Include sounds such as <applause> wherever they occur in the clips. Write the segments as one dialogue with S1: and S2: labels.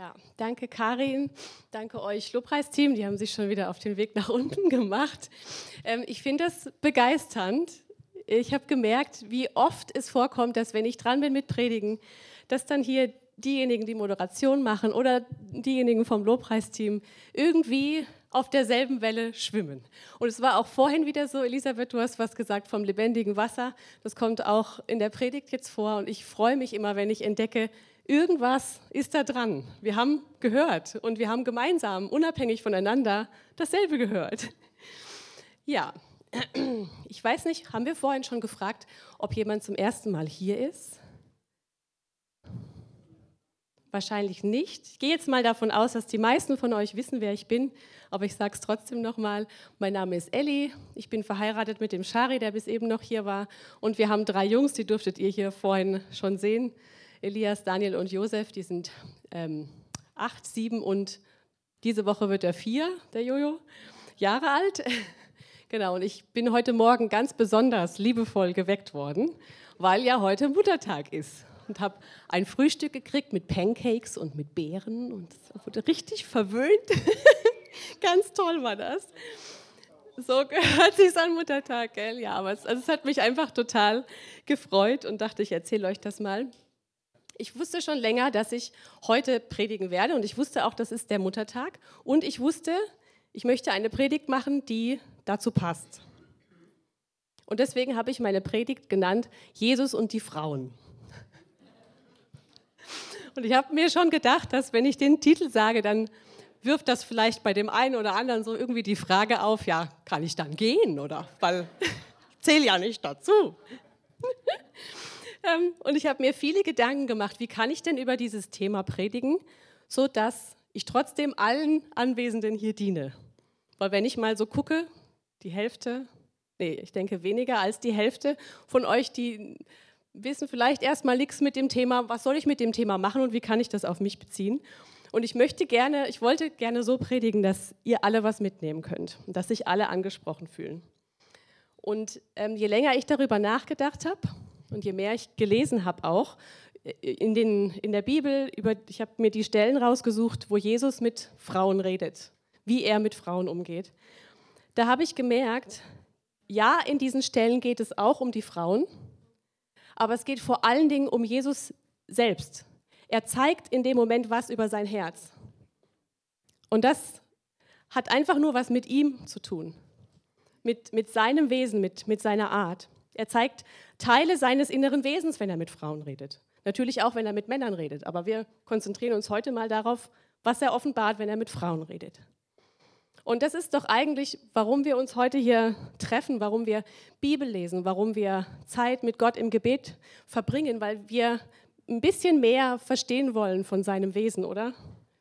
S1: Ja, danke Karin, danke euch Lobpreisteam, die haben sich schon wieder auf den Weg nach unten <laughs> gemacht. Ähm, ich finde das begeisternd. Ich habe gemerkt, wie oft es vorkommt, dass wenn ich dran bin mit Predigen, dass dann hier diejenigen, die Moderation machen oder diejenigen vom Lobpreisteam irgendwie auf derselben Welle schwimmen. Und es war auch vorhin wieder so, Elisabeth, du hast was gesagt vom lebendigen Wasser. Das kommt auch in der Predigt jetzt vor. Und ich freue mich immer, wenn ich entdecke, irgendwas ist da dran. Wir haben gehört und wir haben gemeinsam, unabhängig voneinander, dasselbe gehört. Ja, <clears throat> ich weiß nicht, haben wir vorhin schon gefragt, ob jemand zum ersten Mal hier ist? Wahrscheinlich nicht. Ich gehe jetzt mal davon aus, dass die meisten von euch wissen, wer ich bin, aber ich sage es trotzdem nochmal. Mein Name ist Elli, ich bin verheiratet mit dem Shari, der bis eben noch hier war und wir haben drei Jungs, die durftet ihr hier vorhin schon sehen. Elias, Daniel und Josef, die sind ähm, acht, sieben und diese Woche wird er vier, der Jojo, Jahre alt. <laughs> genau, und ich bin heute Morgen ganz besonders liebevoll geweckt worden, weil ja heute Muttertag ist und habe ein Frühstück gekriegt mit Pancakes und mit Beeren und wurde richtig verwöhnt. <laughs> Ganz toll war das. So gehört <laughs> sich an Muttertag, gell? Ja, aber es, also es hat mich einfach total gefreut und dachte, ich erzähle euch das mal. Ich wusste schon länger, dass ich heute predigen werde und ich wusste auch, das ist der Muttertag und ich wusste, ich möchte eine Predigt machen, die dazu passt. Und deswegen habe ich meine Predigt genannt Jesus und die Frauen. Und ich habe mir schon gedacht, dass wenn ich den Titel sage, dann wirft das vielleicht bei dem einen oder anderen so irgendwie die Frage auf, ja, kann ich dann gehen oder? Weil ich zähle ja nicht dazu. Ähm, und ich habe mir viele Gedanken gemacht, wie kann ich denn über dieses Thema predigen, sodass ich trotzdem allen Anwesenden hier diene. Weil wenn ich mal so gucke, die Hälfte, nee, ich denke weniger als die Hälfte von euch, die wissen vielleicht erstmal nichts mit dem Thema, was soll ich mit dem Thema machen und wie kann ich das auf mich beziehen. Und ich möchte gerne, ich wollte gerne so predigen, dass ihr alle was mitnehmen könnt dass sich alle angesprochen fühlen. Und ähm, je länger ich darüber nachgedacht habe und je mehr ich gelesen habe auch äh, in, den, in der Bibel, über, ich habe mir die Stellen rausgesucht, wo Jesus mit Frauen redet, wie er mit Frauen umgeht. Da habe ich gemerkt, ja, in diesen Stellen geht es auch um die Frauen, aber es geht vor allen Dingen um Jesus selbst. Er zeigt in dem Moment was über sein Herz. Und das hat einfach nur was mit ihm zu tun, mit, mit seinem Wesen, mit, mit seiner Art. Er zeigt Teile seines inneren Wesens, wenn er mit Frauen redet. Natürlich auch, wenn er mit Männern redet, aber wir konzentrieren uns heute mal darauf, was er offenbart, wenn er mit Frauen redet. Und das ist doch eigentlich, warum wir uns heute hier treffen, warum wir Bibel lesen, warum wir Zeit mit Gott im Gebet verbringen, weil wir ein bisschen mehr verstehen wollen von seinem Wesen, oder?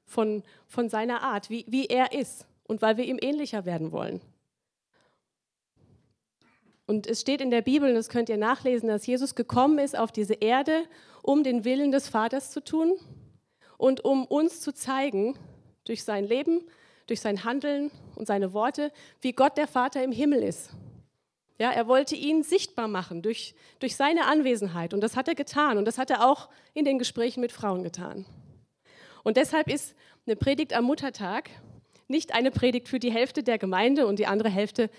S1: Von, von seiner Art, wie, wie er ist und weil wir ihm ähnlicher werden wollen. Und es steht in der Bibel, und das könnt ihr nachlesen, dass Jesus gekommen ist auf diese Erde, um den Willen des Vaters zu tun und um uns zu zeigen, durch sein Leben, durch sein Handeln und seine Worte, wie Gott der Vater im Himmel ist. Ja, er wollte ihn sichtbar machen durch, durch seine Anwesenheit und das hat er getan und das hat er auch in den Gesprächen mit Frauen getan. Und deshalb ist eine Predigt am Muttertag nicht eine Predigt für die Hälfte der Gemeinde und die andere Hälfte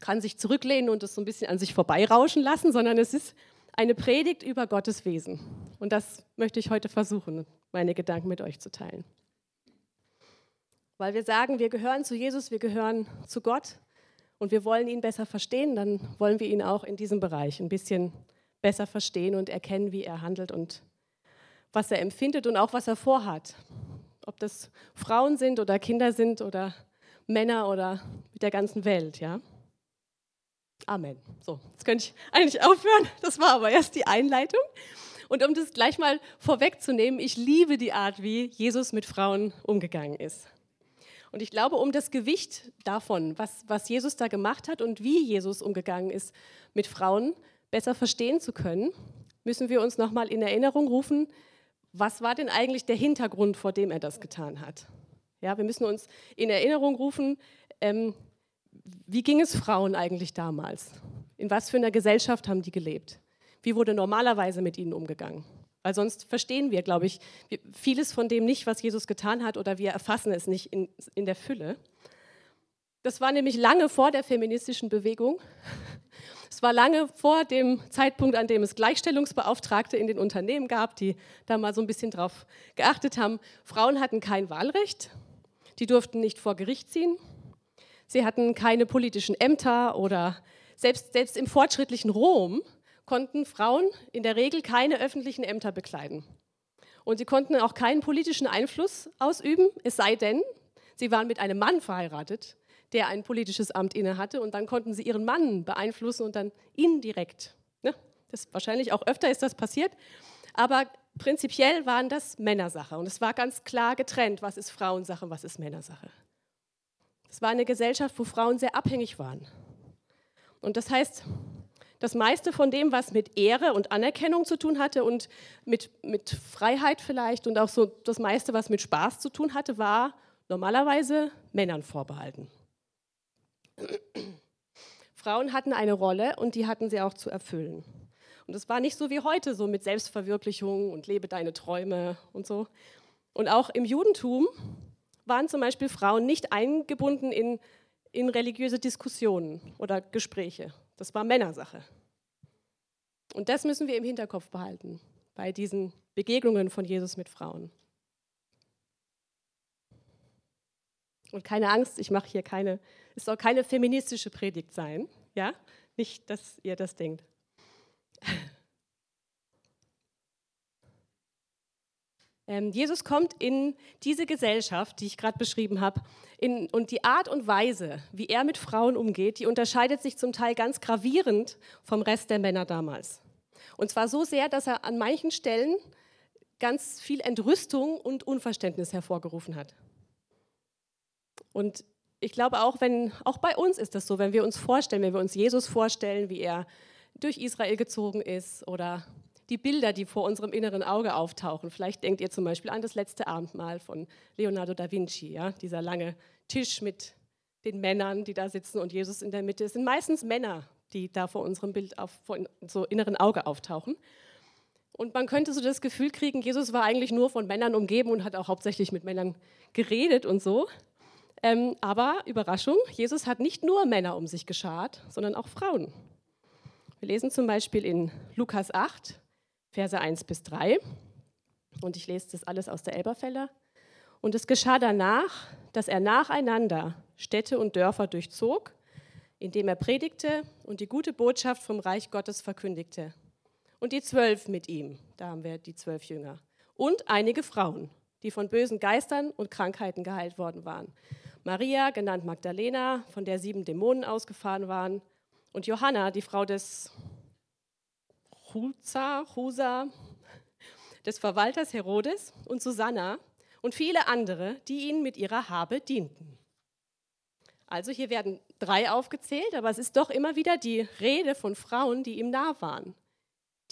S1: kann sich zurücklehnen und es so ein bisschen an sich vorbeirauschen lassen, sondern es ist eine Predigt über Gottes Wesen. Und das möchte ich heute versuchen, meine Gedanken mit euch zu teilen. Weil wir sagen, wir gehören zu Jesus, wir gehören zu Gott und wir wollen ihn besser verstehen, dann wollen wir ihn auch in diesem Bereich ein bisschen besser verstehen und erkennen, wie er handelt und was er empfindet und auch was er vorhat. Ob das Frauen sind oder Kinder sind oder Männer oder mit der ganzen Welt, ja. Amen. So, jetzt könnte ich eigentlich aufhören. Das war aber erst die Einleitung. Und um das gleich mal vorwegzunehmen, ich liebe die Art, wie Jesus mit Frauen umgegangen ist. Und ich glaube, um das Gewicht davon, was, was Jesus da gemacht hat und wie Jesus umgegangen ist mit Frauen, besser verstehen zu können, müssen wir uns nochmal in Erinnerung rufen, was war denn eigentlich der Hintergrund, vor dem er das getan hat. Ja, wir müssen uns in Erinnerung rufen, ähm, wie ging es Frauen eigentlich damals? In was für einer Gesellschaft haben die gelebt? Wie wurde normalerweise mit ihnen umgegangen? Weil sonst verstehen wir, glaube ich, vieles von dem nicht, was Jesus getan hat, oder wir erfassen es nicht in, in der Fülle. Das war nämlich lange vor der feministischen Bewegung. Es war lange vor dem Zeitpunkt, an dem es Gleichstellungsbeauftragte in den Unternehmen gab, die da mal so ein bisschen drauf geachtet haben. Frauen hatten kein Wahlrecht, die durften nicht vor Gericht ziehen, sie hatten keine politischen Ämter oder selbst, selbst im fortschrittlichen Rom konnten Frauen in der Regel keine öffentlichen Ämter bekleiden. Und sie konnten auch keinen politischen Einfluss ausüben, es sei denn, sie waren mit einem Mann verheiratet, der ein politisches Amt innehatte. Und dann konnten sie ihren Mann beeinflussen und dann indirekt. Ne? Das, wahrscheinlich auch öfter ist das passiert. Aber prinzipiell waren das Männersache. Und es war ganz klar getrennt, was ist Frauensache, was ist Männersache. Es war eine Gesellschaft, wo Frauen sehr abhängig waren. Und das heißt, das meiste von dem, was mit Ehre und Anerkennung zu tun hatte und mit, mit Freiheit vielleicht und auch so das meiste, was mit Spaß zu tun hatte, war normalerweise Männern vorbehalten. Frauen hatten eine Rolle und die hatten sie auch zu erfüllen. Und es war nicht so wie heute, so mit Selbstverwirklichung und lebe deine Träume und so. Und auch im Judentum waren zum Beispiel Frauen nicht eingebunden in, in religiöse Diskussionen oder Gespräche. Das war Männersache. Und das müssen wir im Hinterkopf behalten bei diesen Begegnungen von Jesus mit Frauen. Und keine Angst, ich mache hier keine, es soll keine feministische Predigt sein, ja? Nicht, dass ihr das denkt. Jesus kommt in diese Gesellschaft, die ich gerade beschrieben habe, und die Art und Weise, wie er mit Frauen umgeht, die unterscheidet sich zum Teil ganz gravierend vom Rest der Männer damals. Und zwar so sehr, dass er an manchen Stellen ganz viel Entrüstung und Unverständnis hervorgerufen hat. Und ich glaube auch, wenn auch bei uns ist das so, wenn wir uns vorstellen, wenn wir uns Jesus vorstellen, wie er durch Israel gezogen ist oder die Bilder, die vor unserem inneren Auge auftauchen. Vielleicht denkt ihr zum Beispiel an das letzte Abendmahl von Leonardo da Vinci, ja? dieser lange Tisch mit den Männern, die da sitzen und Jesus in der Mitte. Es sind meistens Männer, die da vor unserem Bild auf, vor so inneren Auge auftauchen. Und man könnte so das Gefühl kriegen, Jesus war eigentlich nur von Männern umgeben und hat auch hauptsächlich mit Männern geredet und so. Ähm, aber Überraschung, Jesus hat nicht nur Männer um sich geschart, sondern auch Frauen. Wir lesen zum Beispiel in Lukas 8, Verse 1 bis 3. Und ich lese das alles aus der Elberfelder. Und es geschah danach, dass er nacheinander Städte und Dörfer durchzog, indem er predigte und die gute Botschaft vom Reich Gottes verkündigte. Und die zwölf mit ihm, da haben wir die zwölf Jünger. Und einige Frauen, die von bösen Geistern und Krankheiten geheilt worden waren. Maria, genannt Magdalena, von der sieben Dämonen ausgefahren waren. Und Johanna, die Frau des Chuza, Chusa, des Verwalters Herodes und Susanna und viele andere, die ihnen mit ihrer Habe dienten. Also hier werden drei aufgezählt, aber es ist doch immer wieder die Rede von Frauen, die ihm nah waren,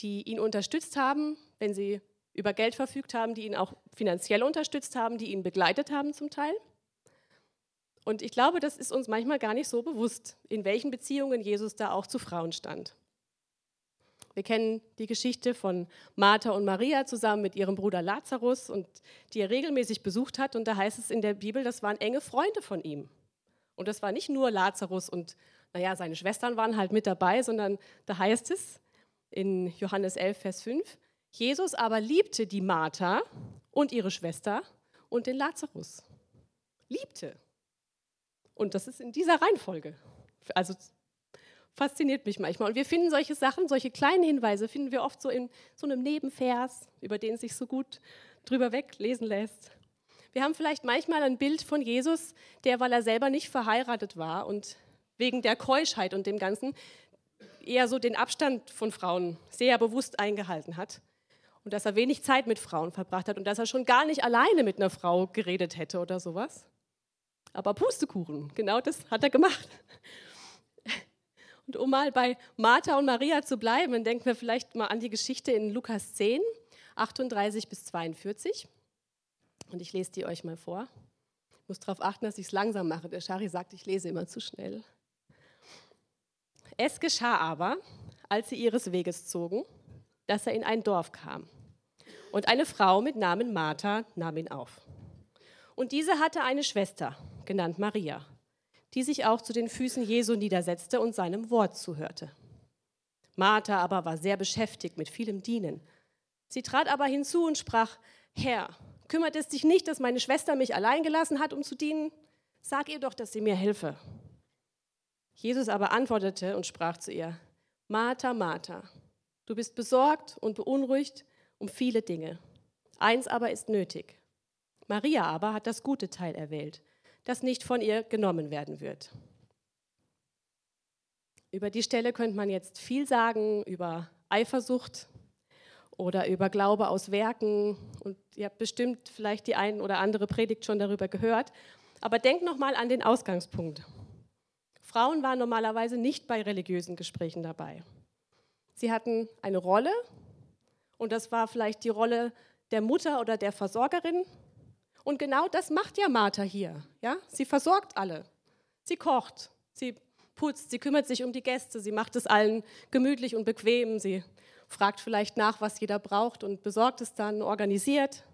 S1: die ihn unterstützt haben, wenn sie über Geld verfügt haben, die ihn auch finanziell unterstützt haben, die ihn begleitet haben zum Teil. Und ich glaube, das ist uns manchmal gar nicht so bewusst, in welchen Beziehungen Jesus da auch zu Frauen stand. Wir kennen die Geschichte von Martha und Maria zusammen mit ihrem Bruder Lazarus und die er regelmäßig besucht hat. Und da heißt es in der Bibel, das waren enge Freunde von ihm. Und das war nicht nur Lazarus und, naja, seine Schwestern waren halt mit dabei, sondern da heißt es in Johannes 11, Vers 5, Jesus aber liebte die Martha und ihre Schwester und den Lazarus. Liebte. Und das ist in dieser Reihenfolge. Also fasziniert mich manchmal. Und wir finden solche Sachen, solche kleinen Hinweise, finden wir oft so in so einem Nebenvers, über den es sich so gut drüber weglesen lässt. Wir haben vielleicht manchmal ein Bild von Jesus, der, weil er selber nicht verheiratet war und wegen der Keuschheit und dem Ganzen eher so den Abstand von Frauen sehr bewusst eingehalten hat und dass er wenig Zeit mit Frauen verbracht hat und dass er schon gar nicht alleine mit einer Frau geredet hätte oder sowas. Aber Pustekuchen, genau das hat er gemacht. Und um mal bei Martha und Maria zu bleiben, denken wir vielleicht mal an die Geschichte in Lukas 10, 38 bis 42. Und ich lese die euch mal vor. Ich muss darauf achten, dass ich es langsam mache. Der Schari sagt, ich lese immer zu schnell. Es geschah aber, als sie ihres Weges zogen, dass er in ein Dorf kam. Und eine Frau mit Namen Martha nahm ihn auf. Und diese hatte eine Schwester, genannt Maria, die sich auch zu den Füßen Jesu niedersetzte und seinem Wort zuhörte. Martha aber war sehr beschäftigt mit vielem Dienen. Sie trat aber hinzu und sprach, Herr, kümmert es dich nicht, dass meine Schwester mich allein gelassen hat, um zu dienen? Sag ihr doch, dass sie mir helfe. Jesus aber antwortete und sprach zu ihr, Martha, Martha, du bist besorgt und beunruhigt um viele Dinge. Eins aber ist nötig. Maria aber hat das gute Teil erwählt, das nicht von ihr genommen werden wird. Über die Stelle könnte man jetzt viel sagen, über Eifersucht oder über Glaube aus Werken. Und ihr habt bestimmt vielleicht die ein oder andere Predigt schon darüber gehört. Aber denkt nochmal an den Ausgangspunkt. Frauen waren normalerweise nicht bei religiösen Gesprächen dabei. Sie hatten eine Rolle und das war vielleicht die Rolle der Mutter oder der Versorgerin. Und genau das macht ja Martha hier. Ja? Sie versorgt alle. Sie kocht, sie putzt, sie kümmert sich um die Gäste, sie macht es allen gemütlich und bequem, sie fragt vielleicht nach, was jeder braucht und besorgt es dann, organisiert.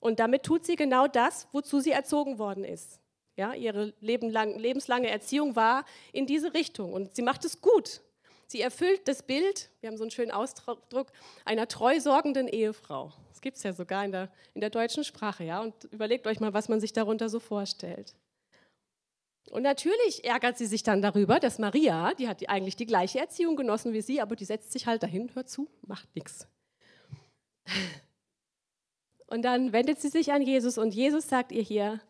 S1: Und damit tut sie genau das, wozu sie erzogen worden ist. Ja, ihre lebenslange Erziehung war in diese Richtung und sie macht es gut. Sie erfüllt das Bild, wir haben so einen schönen Ausdruck, einer treu sorgenden Ehefrau. Gibt es ja sogar in der, in der deutschen Sprache. Ja? Und überlegt euch mal, was man sich darunter so vorstellt. Und natürlich ärgert sie sich dann darüber, dass Maria, die hat eigentlich die gleiche Erziehung genossen wie sie, aber die setzt sich halt dahin, hört zu, macht nichts. Und dann wendet sie sich an Jesus und Jesus sagt ihr hier,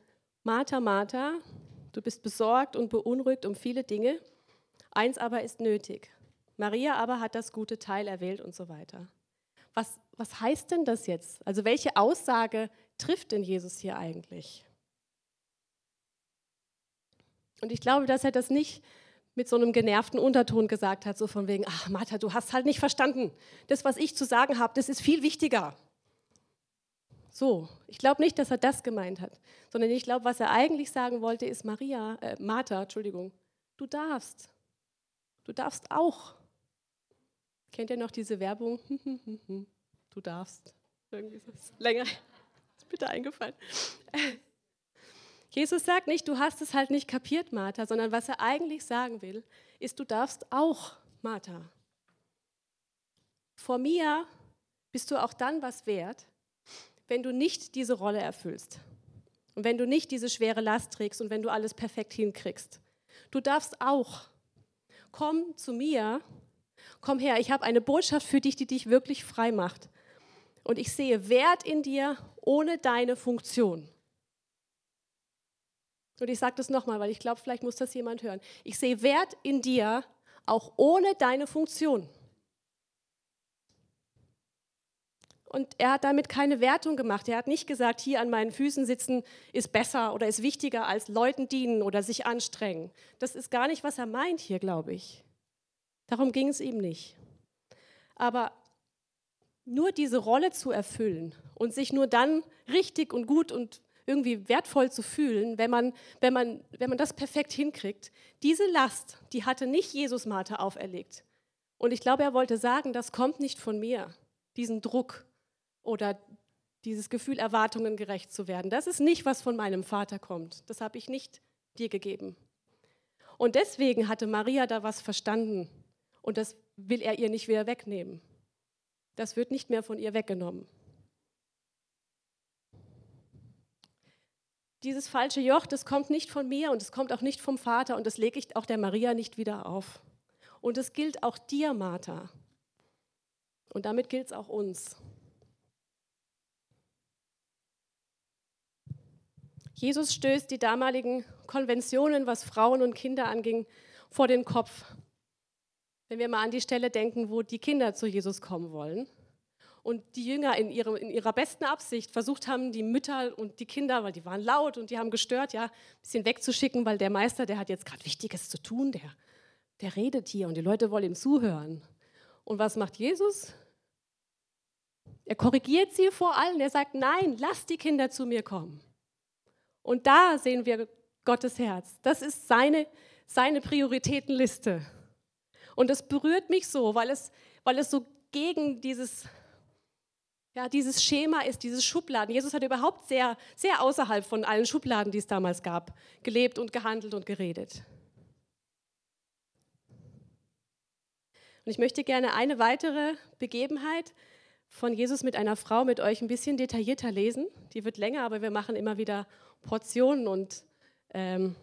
S1: Martha, Martha, du bist besorgt und beunruhigt um viele Dinge, eins aber ist nötig. Maria aber hat das gute Teil erwählt und so weiter. Was, was heißt denn das jetzt? Also welche Aussage trifft denn Jesus hier eigentlich? Und ich glaube, dass er das nicht mit so einem genervten Unterton gesagt hat, so von wegen, ach Martha, du hast halt nicht verstanden. Das, was ich zu sagen habe, das ist viel wichtiger. So, ich glaube nicht, dass er das gemeint hat, sondern ich glaube, was er eigentlich sagen wollte, ist Maria, äh, Martha, Entschuldigung, du darfst. Du darfst auch. Kennt ihr noch diese Werbung? <laughs> du darfst. Irgendwie ist das länger. <laughs> Ist bitte eingefallen. Jesus sagt nicht, du hast es halt nicht kapiert, Martha, sondern was er eigentlich sagen will, ist, du darfst auch, Martha. Vor mir bist du auch dann was wert, wenn du nicht diese Rolle erfüllst und wenn du nicht diese schwere Last trägst und wenn du alles perfekt hinkriegst. Du darfst auch. Komm zu mir, komm her, ich habe eine Botschaft für dich, die dich wirklich frei macht. Und ich sehe Wert in dir ohne deine Funktion. Und ich sage das nochmal, weil ich glaube, vielleicht muss das jemand hören. Ich sehe Wert in dir, auch ohne deine Funktion. Und er hat damit keine Wertung gemacht. Er hat nicht gesagt, hier an meinen Füßen sitzen ist besser oder ist wichtiger als Leuten dienen oder sich anstrengen. Das ist gar nicht, was er meint hier, glaube ich. Darum ging es ihm nicht. Aber nur diese Rolle zu erfüllen und sich nur dann richtig und gut und irgendwie wertvoll zu fühlen, wenn man, wenn, man, wenn man das perfekt hinkriegt. Diese Last, die hatte nicht Jesus Martha auferlegt. Und ich glaube, er wollte sagen, das kommt nicht von mir, diesen Druck oder dieses Gefühl, Erwartungen gerecht zu werden. Das ist nicht, was von meinem Vater kommt. Das habe ich nicht dir gegeben. Und deswegen hatte Maria da was verstanden. Und das will er ihr nicht wieder wegnehmen. Das wird nicht mehr von ihr weggenommen. dieses falsche Joch, das kommt nicht von mir und es kommt auch nicht vom Vater und das lege ich auch der Maria nicht wieder auf. Und es gilt auch dir, Martha. Und damit gilt es auch uns. Jesus stößt die damaligen Konventionen, was Frauen und Kinder anging, vor den Kopf. Wenn wir mal an die Stelle denken, wo die Kinder zu Jesus kommen wollen und die Jünger in, ihrem, in ihrer besten Absicht versucht haben, die Mütter und die Kinder, weil die waren laut und die haben gestört, ja, ein bisschen wegzuschicken, weil der Meister, der hat jetzt gerade Wichtiges zu tun, der, der redet hier und die Leute wollen ihm zuhören. Und was macht Jesus? Er korrigiert sie vor allen. Er sagt, nein, lass die Kinder zu mir kommen. Und da sehen wir Gottes Herz. Das ist seine, seine Prioritätenliste. Und das berührt mich so, weil es, weil es so gegen dieses Ja, dieses Schema ist dieses Schubladen. Jesus hat überhaupt sehr, sehr außerhalb von allen Schubladen, die es damals gab, gelebt und gehandelt und geredet. Und ich möchte gerne eine weitere Begebenheit von Jesus mit einer Frau mit euch ein bisschen detaillierter lesen. Die wird länger, aber wir machen immer wieder Portionen und ähm,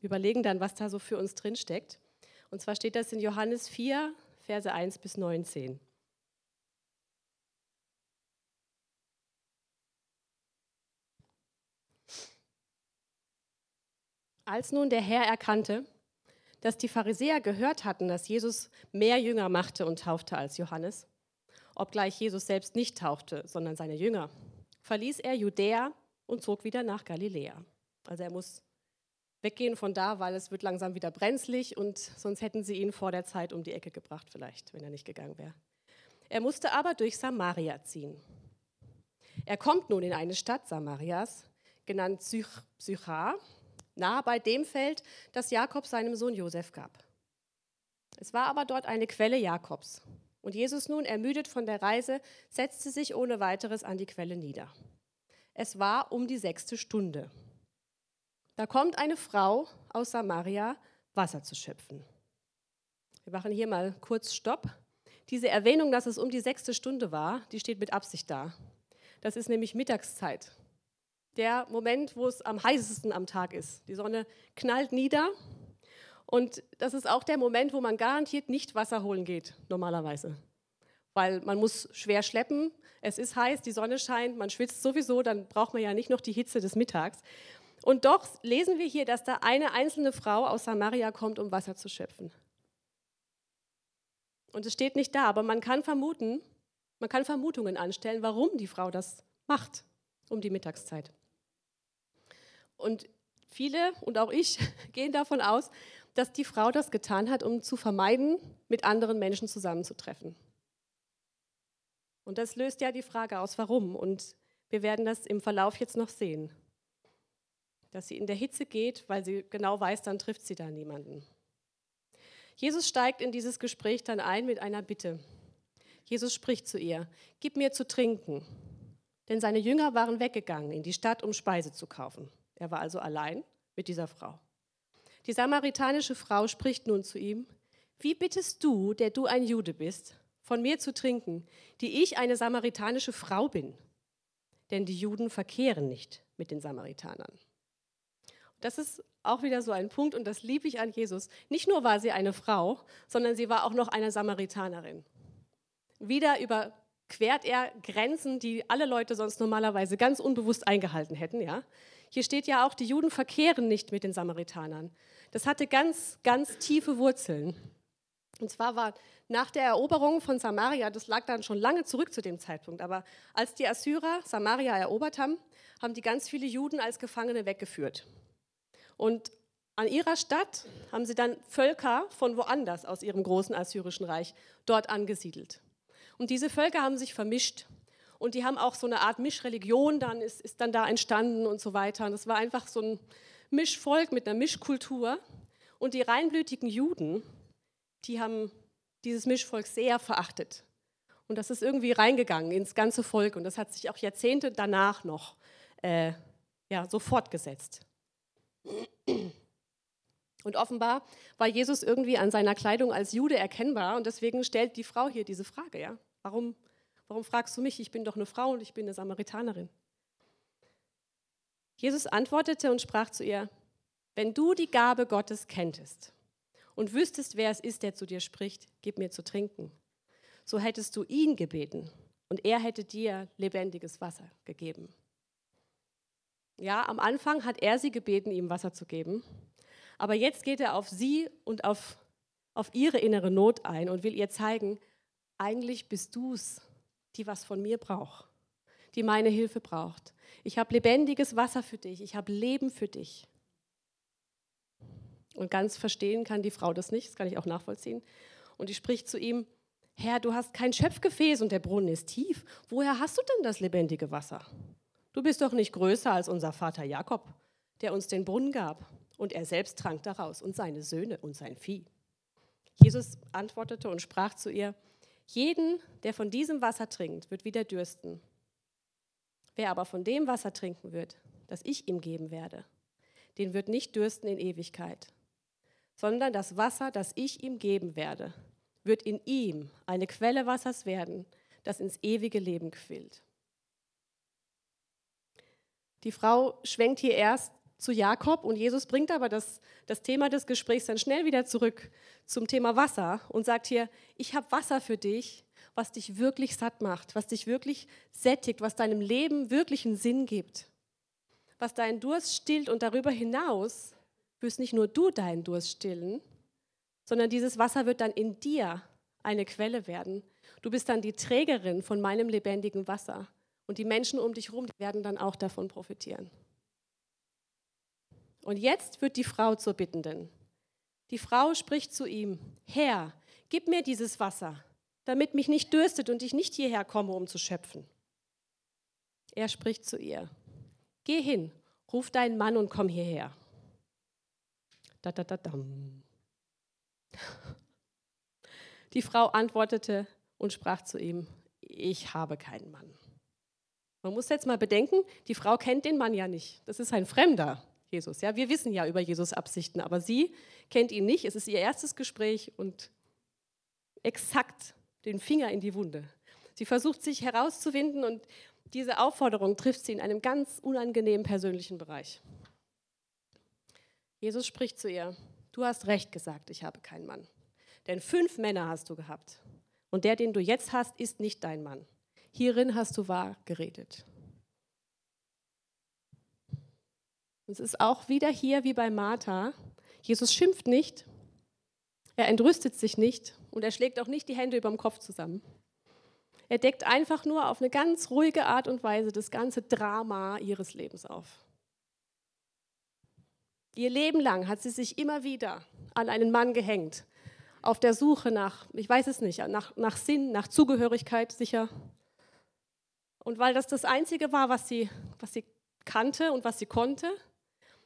S1: überlegen dann, was da so für uns drinsteckt. Und zwar steht das in Johannes 4, Verse 1 bis 19. Als nun der Herr erkannte, dass die Pharisäer gehört hatten, dass Jesus mehr Jünger machte und taufte als Johannes, obgleich Jesus selbst nicht taufte, sondern seine Jünger, verließ er Judäa und zog wieder nach Galiläa. Also er muss weggehen von da, weil es wird langsam wieder brenzlig und sonst hätten sie ihn vor der Zeit um die Ecke gebracht vielleicht, wenn er nicht gegangen wäre. Er musste aber durch Samaria ziehen. Er kommt nun in eine Stadt Samarias, genannt Sychar, nahe bei dem Feld, das Jakob seinem Sohn Josef gab. Es war aber dort eine Quelle Jakobs. Und Jesus nun, ermüdet von der Reise, setzte sich ohne weiteres an die Quelle nieder. Es war um die sechste Stunde. Da kommt eine Frau aus Samaria, Wasser zu schöpfen. Wir machen hier mal kurz Stopp. Diese Erwähnung, dass es um die sechste Stunde war, die steht mit Absicht da. Das ist nämlich Mittagszeit der Moment, wo es am heißesten am Tag ist. Die Sonne knallt nieder und das ist auch der Moment, wo man garantiert nicht Wasser holen geht, normalerweise. Weil man muss schwer schleppen, es ist heiß, die Sonne scheint, man schwitzt sowieso, dann braucht man ja nicht noch die Hitze des Mittags. Und doch lesen wir hier, dass da eine einzelne Frau aus Samaria kommt, um Wasser zu schöpfen. Und es steht nicht da, aber man kann vermuten, man kann Vermutungen anstellen, warum die Frau das macht um die Mittagszeit. Und viele und auch ich <laughs> gehen davon aus, dass die Frau das getan hat, um zu vermeiden, mit anderen Menschen zusammenzutreffen. Und das löst ja die Frage aus, warum. Und wir werden das im Verlauf jetzt noch sehen. Dass sie in der Hitze geht, weil sie genau weiß, dann trifft sie da niemanden. Jesus steigt in dieses Gespräch dann ein mit einer Bitte. Jesus spricht zu ihr, gib mir zu trinken. Denn seine Jünger waren weggegangen in die Stadt, um Speise zu kaufen. Er war also allein mit dieser Frau. Die samaritanische Frau spricht nun zu ihm, wie bittest du, der du ein Jude bist, von mir zu trinken, die ich eine samaritanische Frau bin? Denn die Juden verkehren nicht mit den Samaritanern. Das ist auch wieder so ein Punkt und das liebe ich an Jesus. Nicht nur war sie eine Frau, sondern sie war auch noch eine Samaritanerin. Wieder überquert er Grenzen, die alle Leute sonst normalerweise ganz unbewusst eingehalten hätten. Ja? Hier steht ja auch, die Juden verkehren nicht mit den Samaritanern. Das hatte ganz, ganz tiefe Wurzeln. Und zwar war nach der Eroberung von Samaria, das lag dann schon lange zurück zu dem Zeitpunkt, aber als die Assyrer Samaria erobert haben, haben die ganz viele Juden als Gefangene weggeführt. Und an ihrer Stadt haben sie dann Völker von woanders aus ihrem großen assyrischen Reich dort angesiedelt. Und diese Völker haben sich vermischt. Und die haben auch so eine Art Mischreligion, dann ist, ist dann da entstanden und so weiter. Und das war einfach so ein Mischvolk mit einer Mischkultur. Und die reinblütigen Juden, die haben dieses Mischvolk sehr verachtet. Und das ist irgendwie reingegangen ins ganze Volk. Und das hat sich auch Jahrzehnte danach noch äh, ja, so fortgesetzt. Und offenbar war Jesus irgendwie an seiner Kleidung als Jude erkennbar. Und deswegen stellt die Frau hier diese Frage. Ja? Warum Warum fragst du mich? Ich bin doch eine Frau und ich bin eine Samaritanerin. Jesus antwortete und sprach zu ihr, wenn du die Gabe Gottes kenntest und wüsstest, wer es ist, der zu dir spricht, gib mir zu trinken, so hättest du ihn gebeten und er hätte dir lebendiges Wasser gegeben. Ja, am Anfang hat er sie gebeten, ihm Wasser zu geben, aber jetzt geht er auf sie und auf, auf ihre innere Not ein und will ihr zeigen, eigentlich bist du es, die was von mir braucht, die meine Hilfe braucht. Ich habe lebendiges Wasser für dich, ich habe Leben für dich. Und ganz verstehen kann die Frau das nicht, das kann ich auch nachvollziehen. Und die spricht zu ihm, Herr, du hast kein Schöpfgefäß und der Brunnen ist tief. Woher hast du denn das lebendige Wasser? Du bist doch nicht größer als unser Vater Jakob, der uns den Brunnen gab. Und er selbst trank daraus und seine Söhne und sein Vieh. Jesus antwortete und sprach zu ihr, jeden, der von diesem Wasser trinkt, wird wieder dürsten. Wer aber von dem Wasser trinken wird, das ich ihm geben werde, den wird nicht dürsten in Ewigkeit, sondern das Wasser, das ich ihm geben werde, wird in ihm eine Quelle Wassers werden, das ins ewige Leben quillt. Die Frau schwenkt hier erst zu Jakob und Jesus bringt aber das, das Thema des Gesprächs dann schnell wieder zurück zum Thema Wasser und sagt hier, ich habe Wasser für dich, was dich wirklich satt macht, was dich wirklich sättigt, was deinem Leben wirklich einen Sinn gibt, was deinen Durst stillt und darüber hinaus wirst nicht nur du deinen Durst stillen, sondern dieses Wasser wird dann in dir eine Quelle werden. Du bist dann die Trägerin von meinem lebendigen Wasser. Und die Menschen um dich herum, die werden dann auch davon profitieren. Und jetzt wird die Frau zur Bittenden. Die Frau spricht zu ihm, Herr, gib mir dieses Wasser, damit mich nicht dürstet und ich nicht hierher komme, um zu schöpfen. Er spricht zu ihr, Geh hin, ruf deinen Mann und komm hierher. Da, da, da, dam. Die Frau antwortete und sprach zu ihm, ich habe keinen Mann. Man muss jetzt mal bedenken, die Frau kennt den Mann ja nicht. Das ist ein Fremder, Jesus. Ja, wir wissen ja über Jesus Absichten, aber sie kennt ihn nicht. Es ist ihr erstes Gespräch und exakt den Finger in die Wunde. Sie versucht sich herauszuwinden und diese Aufforderung trifft sie in einem ganz unangenehmen persönlichen Bereich. Jesus spricht zu ihr, du hast recht gesagt, ich habe keinen Mann. Denn fünf Männer hast du gehabt. Und der, den du jetzt hast, ist nicht dein Mann. Hierin hast du wahr geredet. Es ist auch wieder hier wie bei Martha. Jesus schimpft nicht, er entrüstet sich nicht und er schlägt auch nicht die Hände über dem Kopf zusammen. Er deckt einfach nur auf eine ganz ruhige Art und Weise das ganze Drama ihres Lebens auf. Ihr Leben lang hat sie sich immer wieder an einen Mann gehängt, auf der Suche nach, ich weiß es nicht, nach, nach Sinn, nach Zugehörigkeit sicher. Und weil das das Einzige war, was sie, was sie kannte und was sie konnte,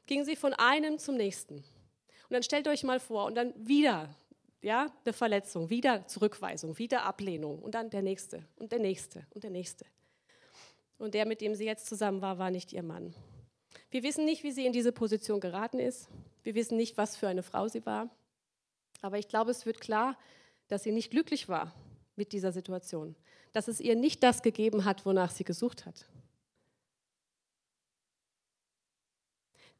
S1: ging sie von einem zum nächsten. Und dann stellt euch mal vor, und dann wieder ja, eine Verletzung, wieder Zurückweisung, wieder Ablehnung und dann der nächste und der nächste und der nächste. Und der, mit dem sie jetzt zusammen war, war nicht ihr Mann. Wir wissen nicht, wie sie in diese Position geraten ist. Wir wissen nicht, was für eine Frau sie war. Aber ich glaube, es wird klar, dass sie nicht glücklich war mit dieser Situation dass es ihr nicht das gegeben hat, wonach sie gesucht hat.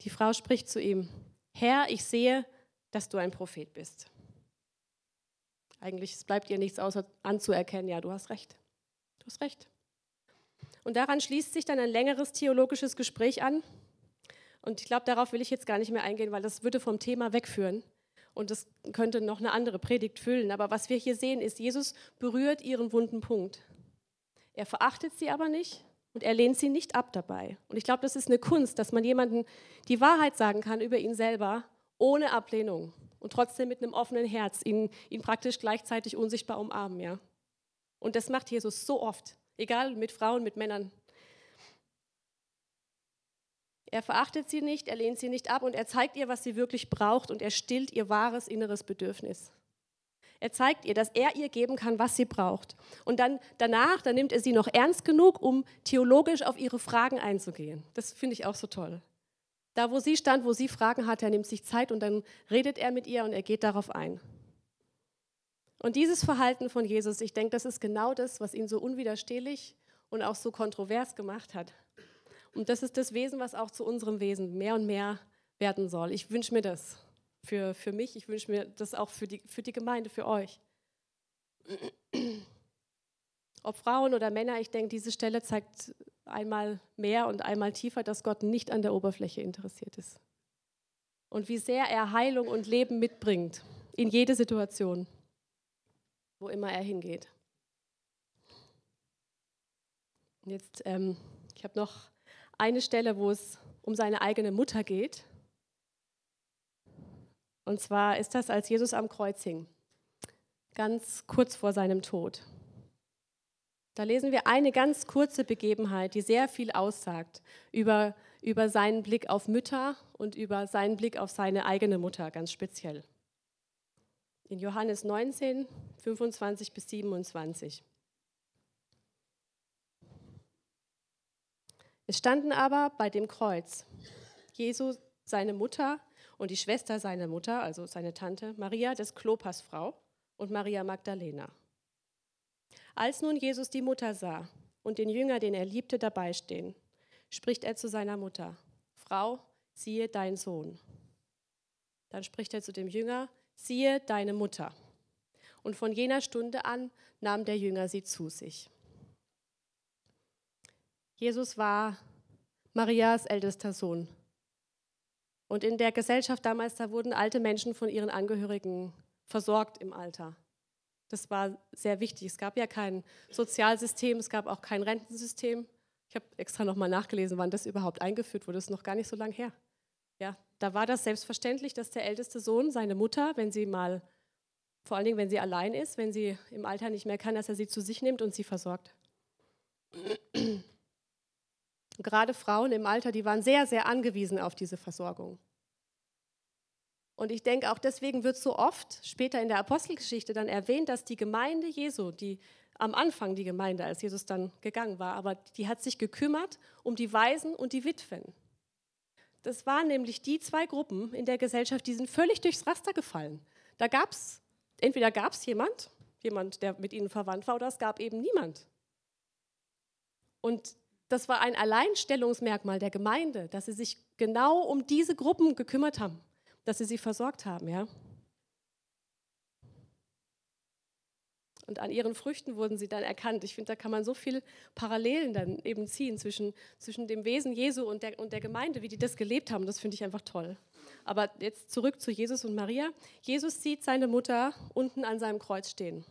S1: Die Frau spricht zu ihm, Herr, ich sehe, dass du ein Prophet bist. Eigentlich bleibt ihr nichts außer anzuerkennen, ja, du hast recht. Du hast recht. Und daran schließt sich dann ein längeres theologisches Gespräch an. Und ich glaube, darauf will ich jetzt gar nicht mehr eingehen, weil das würde vom Thema wegführen. Und das könnte noch eine andere Predigt füllen. Aber was wir hier sehen, ist, Jesus berührt ihren wunden Punkt. Er verachtet sie aber nicht und er lehnt sie nicht ab dabei. Und ich glaube, das ist eine Kunst, dass man jemandem die Wahrheit sagen kann über ihn selber, ohne Ablehnung und trotzdem mit einem offenen Herz, ihn, ihn praktisch gleichzeitig unsichtbar umarmen. Ja? Und das macht Jesus so oft, egal mit Frauen, mit Männern. Er verachtet sie nicht, er lehnt sie nicht ab und er zeigt ihr, was sie wirklich braucht und er stillt ihr wahres inneres Bedürfnis. Er zeigt ihr, dass er ihr geben kann, was sie braucht. Und dann danach, dann nimmt er sie noch ernst genug, um theologisch auf ihre Fragen einzugehen. Das finde ich auch so toll. Da, wo sie stand, wo sie Fragen hatte, er nimmt sich Zeit und dann redet er mit ihr und er geht darauf ein. Und dieses Verhalten von Jesus, ich denke, das ist genau das, was ihn so unwiderstehlich und auch so kontrovers gemacht hat. Und das ist das Wesen, was auch zu unserem Wesen mehr und mehr werden soll. Ich wünsche mir das für, für mich, ich wünsche mir das auch für die, für die Gemeinde, für euch. Ob Frauen oder Männer, ich denke, diese Stelle zeigt einmal mehr und einmal tiefer, dass Gott nicht an der Oberfläche interessiert ist. Und wie sehr er Heilung und Leben mitbringt in jede Situation, wo immer er hingeht. Jetzt, ähm, ich habe noch eine Stelle, wo es um seine eigene Mutter geht. Und zwar ist das, als Jesus am Kreuz hing, ganz kurz vor seinem Tod. Da lesen wir eine ganz kurze Begebenheit, die sehr viel aussagt über, über seinen Blick auf Mütter und über seinen Blick auf seine eigene Mutter ganz speziell. In Johannes 19, 25 bis 27. Es standen aber bei dem Kreuz Jesu, seine Mutter und die Schwester seiner Mutter, also seine Tante, Maria des Klopas Frau und Maria Magdalena. Als nun Jesus die Mutter sah und den Jünger, den er liebte, dabei stehen, spricht er zu seiner Mutter, Frau, siehe dein Sohn. Dann spricht er zu dem Jünger, siehe deine Mutter. Und von jener Stunde an nahm der Jünger sie zu sich. Jesus war Marias ältester Sohn. Und in der Gesellschaft damals, da wurden alte Menschen von ihren Angehörigen versorgt im Alter. Das war sehr wichtig. Es gab ja kein Sozialsystem, es gab auch kein Rentensystem. Ich habe extra nochmal nachgelesen, wann das überhaupt eingeführt wurde. Das ist noch gar nicht so lange her. Ja, da war das selbstverständlich, dass der älteste Sohn seine Mutter, wenn sie mal, vor allen Dingen, wenn sie allein ist, wenn sie im Alter nicht mehr kann, dass er sie zu sich nimmt und sie versorgt. Gerade Frauen im Alter, die waren sehr, sehr angewiesen auf diese Versorgung. Und ich denke, auch deswegen wird so oft später in der Apostelgeschichte dann erwähnt, dass die Gemeinde Jesu, die am Anfang die Gemeinde, als Jesus dann gegangen war, aber die hat sich gekümmert um die Waisen und die Witwen. Das waren nämlich die zwei Gruppen in der Gesellschaft, die sind völlig durchs Raster gefallen. Da gab es, entweder gab es jemand, jemand, der mit ihnen verwandt war, oder es gab eben niemand. Und das war ein Alleinstellungsmerkmal der Gemeinde, dass sie sich genau um diese Gruppen gekümmert haben dass sie sie versorgt haben, ja. Und an ihren Früchten wurden sie dann erkannt. Ich finde, da kann man so viele Parallelen dann eben ziehen zwischen, zwischen dem Wesen Jesu und der, und der Gemeinde, wie die das gelebt haben. Das finde ich einfach toll. Aber jetzt zurück zu Jesus und Maria. Jesus sieht seine Mutter unten an seinem Kreuz stehen.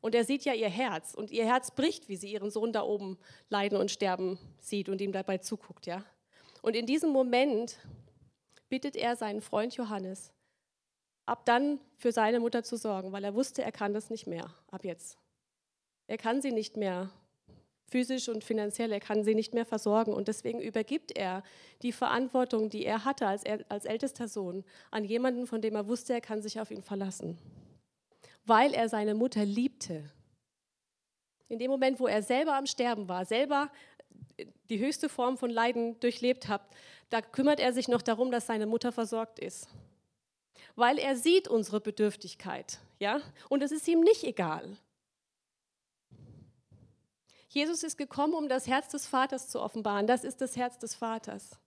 S1: Und er sieht ja ihr Herz. Und ihr Herz bricht, wie sie ihren Sohn da oben leiden und sterben sieht und ihm dabei zuguckt. Ja? Und in diesem Moment bittet er seinen Freund Johannes, ab dann für seine Mutter zu sorgen, weil er wusste, er kann das nicht mehr, ab jetzt. Er kann sie nicht mehr physisch und finanziell, er kann sie nicht mehr versorgen. Und deswegen übergibt er die Verantwortung, die er hatte als, als ältester Sohn, an jemanden, von dem er wusste, er kann sich auf ihn verlassen. Weil er seine Mutter liebte. In dem Moment, wo er selber am Sterben war, selber die höchste Form von Leiden durchlebt hat, da kümmert er sich noch darum, dass seine Mutter versorgt ist. Weil er sieht unsere Bedürftigkeit, ja? Und es ist ihm nicht egal. Jesus ist gekommen, um das Herz des Vaters zu offenbaren. Das ist das Herz des Vaters.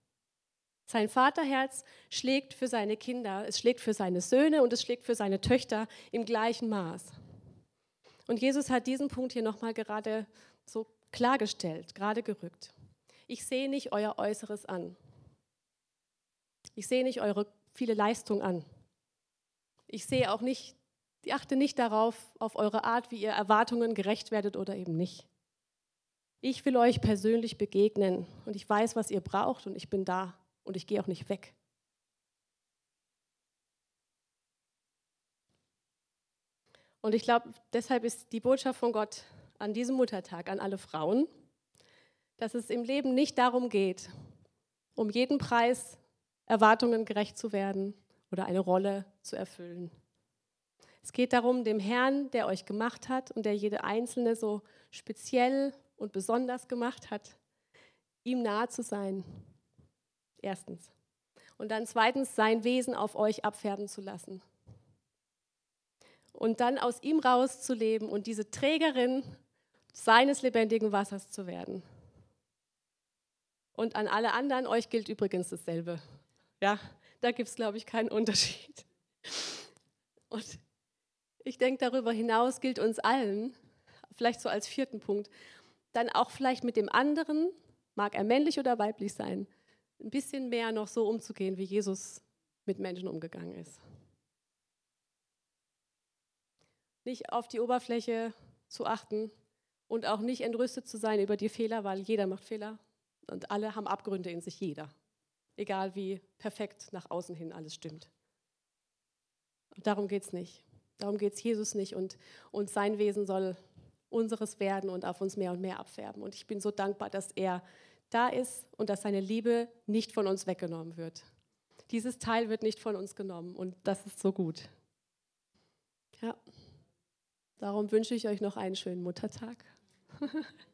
S1: Sein Vaterherz schlägt für seine Kinder, es schlägt für seine Söhne und es schlägt für seine Töchter im gleichen Maß. Und Jesus hat diesen Punkt hier nochmal gerade so klargestellt, gerade gerückt. Ich sehe nicht euer Äußeres an. Ich sehe nicht eure viele Leistung an. Ich sehe auch nicht, ich achte nicht darauf, auf eure Art, wie ihr Erwartungen gerecht werdet oder eben nicht. Ich will euch persönlich begegnen und ich weiß, was ihr braucht und ich bin da und ich gehe auch nicht weg. Und ich glaube, deshalb ist die Botschaft von Gott an diesem Muttertag an alle Frauen, dass es im Leben nicht darum geht, um jeden Preis Erwartungen gerecht zu werden oder eine Rolle zu erfüllen. Es geht darum, dem Herrn, der euch gemacht hat und der jede Einzelne so speziell und besonders gemacht hat, ihm nahe zu sein. Erstens. Und dann zweitens, sein Wesen auf euch abfärben zu lassen. Und dann aus ihm rauszuleben und diese Trägerin seines lebendigen Wassers zu werden. Und an alle anderen, euch gilt übrigens dasselbe. Ja, da gibt es, glaube ich, keinen Unterschied. Und ich denke, darüber hinaus gilt uns allen, vielleicht so als vierten Punkt, dann auch vielleicht mit dem anderen, mag er männlich oder weiblich sein, ein bisschen mehr noch so umzugehen, wie Jesus mit Menschen umgegangen ist. Nicht auf die Oberfläche zu achten, und auch nicht entrüstet zu sein über die Fehler, weil jeder macht Fehler und alle haben Abgründe in sich, jeder. Egal wie perfekt nach außen hin alles stimmt. Darum geht es nicht. Darum geht es Jesus nicht und, und sein Wesen soll unseres werden und auf uns mehr und mehr abfärben. Und ich bin so dankbar, dass er da ist und dass seine Liebe nicht von uns weggenommen wird. Dieses Teil wird nicht von uns genommen und das ist so gut. Ja. Darum wünsche ich euch noch einen schönen Muttertag. <laughs>